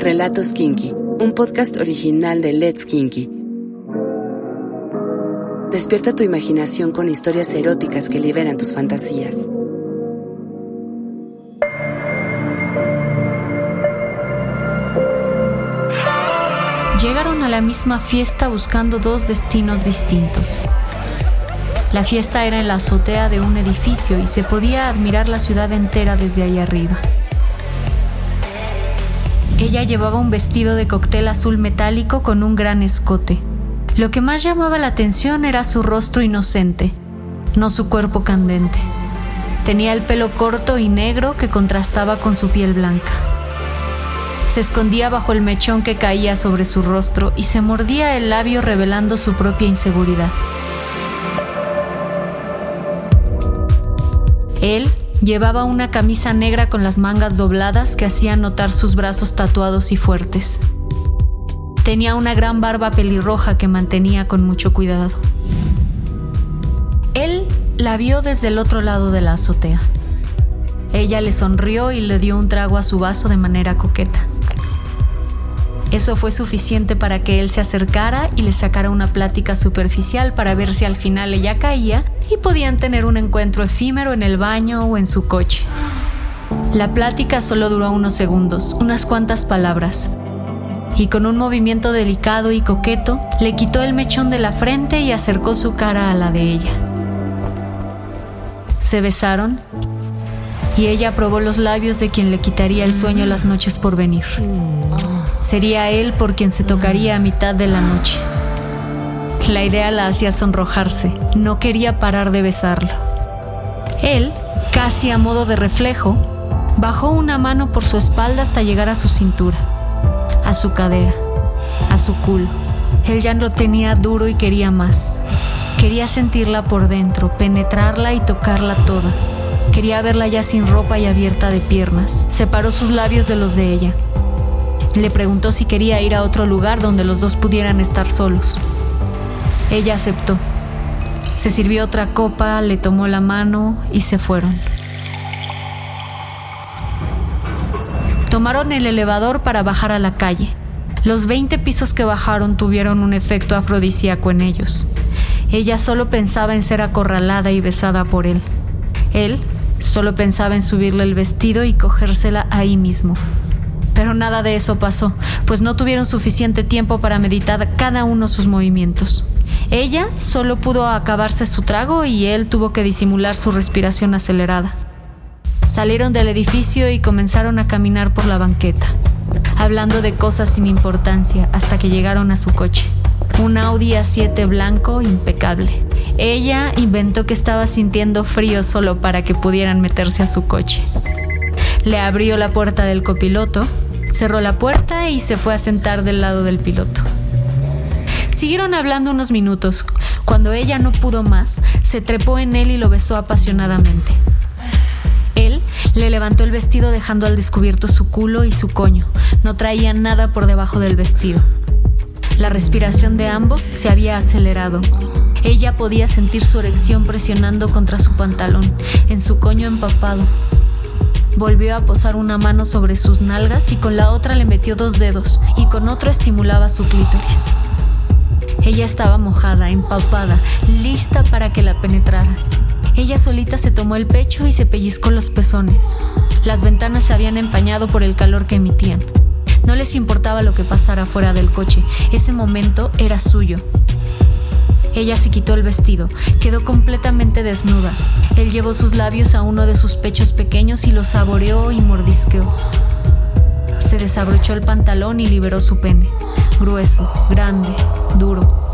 Relatos Kinky, un podcast original de Let's Kinky. Despierta tu imaginación con historias eróticas que liberan tus fantasías. Llegaron a la misma fiesta buscando dos destinos distintos. La fiesta era en la azotea de un edificio y se podía admirar la ciudad entera desde ahí arriba. Ella llevaba un vestido de cóctel azul metálico con un gran escote. Lo que más llamaba la atención era su rostro inocente, no su cuerpo candente. Tenía el pelo corto y negro que contrastaba con su piel blanca. Se escondía bajo el mechón que caía sobre su rostro y se mordía el labio revelando su propia inseguridad. Él llevaba una camisa negra con las mangas dobladas que hacían notar sus brazos tatuados y fuertes. Tenía una gran barba pelirroja que mantenía con mucho cuidado. Él la vio desde el otro lado de la azotea. Ella le sonrió y le dio un trago a su vaso de manera coqueta. Eso fue suficiente para que él se acercara y le sacara una plática superficial para ver si al final ella caía y podían tener un encuentro efímero en el baño o en su coche. La plática solo duró unos segundos, unas cuantas palabras, y con un movimiento delicado y coqueto le quitó el mechón de la frente y acercó su cara a la de ella. Se besaron y ella probó los labios de quien le quitaría el sueño las noches por venir. Sería él por quien se tocaría a mitad de la noche. La idea la hacía sonrojarse, no quería parar de besarlo. Él, casi a modo de reflejo, bajó una mano por su espalda hasta llegar a su cintura, a su cadera, a su culo. Él ya lo tenía duro y quería más. Quería sentirla por dentro, penetrarla y tocarla toda. Quería verla ya sin ropa y abierta de piernas. Separó sus labios de los de ella. Le preguntó si quería ir a otro lugar donde los dos pudieran estar solos. Ella aceptó. Se sirvió otra copa, le tomó la mano y se fueron. Tomaron el elevador para bajar a la calle. Los 20 pisos que bajaron tuvieron un efecto afrodisíaco en ellos. Ella solo pensaba en ser acorralada y besada por él. Él solo pensaba en subirle el vestido y cogérsela ahí mismo. Pero nada de eso pasó, pues no tuvieron suficiente tiempo para meditar cada uno sus movimientos. Ella solo pudo acabarse su trago y él tuvo que disimular su respiración acelerada. Salieron del edificio y comenzaron a caminar por la banqueta, hablando de cosas sin importancia hasta que llegaron a su coche. Un Audi A7 blanco impecable. Ella inventó que estaba sintiendo frío solo para que pudieran meterse a su coche. Le abrió la puerta del copiloto cerró la puerta y se fue a sentar del lado del piloto. Siguieron hablando unos minutos. Cuando ella no pudo más, se trepó en él y lo besó apasionadamente. Él le levantó el vestido dejando al descubierto su culo y su coño. No traía nada por debajo del vestido. La respiración de ambos se había acelerado. Ella podía sentir su erección presionando contra su pantalón, en su coño empapado. Volvió a posar una mano sobre sus nalgas y con la otra le metió dos dedos y con otro estimulaba su clítoris. Ella estaba mojada, empapada, lista para que la penetrara. Ella solita se tomó el pecho y se pellizcó los pezones. Las ventanas se habían empañado por el calor que emitían. No les importaba lo que pasara fuera del coche, ese momento era suyo. Ella se quitó el vestido, quedó completamente desnuda. Él llevó sus labios a uno de sus pechos pequeños y lo saboreó y mordisqueó. Se desabrochó el pantalón y liberó su pene, grueso, grande, duro.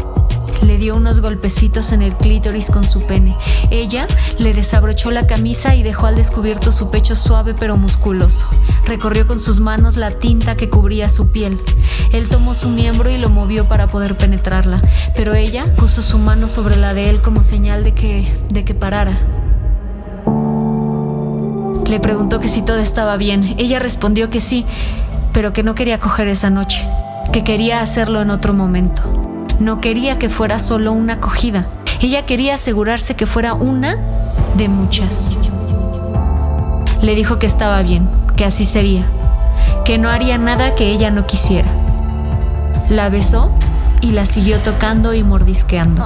Dio unos golpecitos en el clítoris con su pene. Ella le desabrochó la camisa y dejó al descubierto su pecho suave pero musculoso. Recorrió con sus manos la tinta que cubría su piel. Él tomó su miembro y lo movió para poder penetrarla, pero ella puso su mano sobre la de él como señal de que de que parara. Le preguntó que si todo estaba bien. Ella respondió que sí, pero que no quería coger esa noche, que quería hacerlo en otro momento. No quería que fuera solo una acogida. Ella quería asegurarse que fuera una de muchas. Le dijo que estaba bien, que así sería, que no haría nada que ella no quisiera. La besó y la siguió tocando y mordisqueando.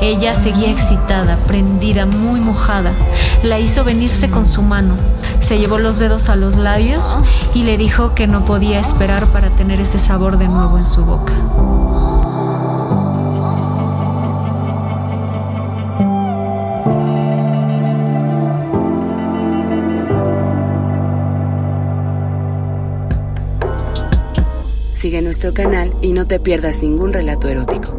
Ella seguía excitada, prendida, muy mojada. La hizo venirse con su mano. Se llevó los dedos a los labios y le dijo que no podía esperar para tener ese sabor de nuevo en su boca. Sigue nuestro canal y no te pierdas ningún relato erótico.